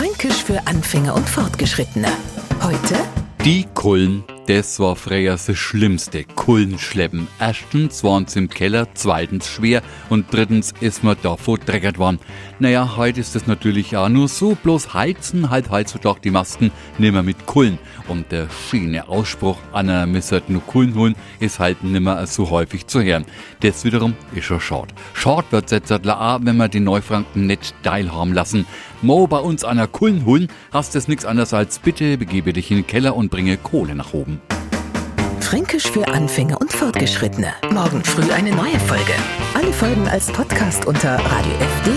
Fränkisch für Anfänger und Fortgeschrittene. Heute Die Kullen, das war früher das Schlimmste. Kullen schleppen. Erstens waren's im Keller, zweitens schwer und drittens ist man davor dreckert worden. Naja, heute ist das natürlich auch nur so, bloß heizen halt heutzutage die Masken nimmer mit Kullen. Und der schöne Ausspruch, einer müssert nur Kullen holen, ist halt nimmer so häufig zu hören. Das wiederum ist schon schade. Schade wird jetzt auch, wenn wir die Neufranken nicht teilhaben lassen. Mo bei uns einer Kullen holen, hast es nix anderes als bitte begebe dich in den Keller und bringe Kohle nach oben. Fränkisch für Anfänger und Fortgeschrittene. Morgen früh eine neue Folge. Alle Folgen als Podcast unter radiof.de.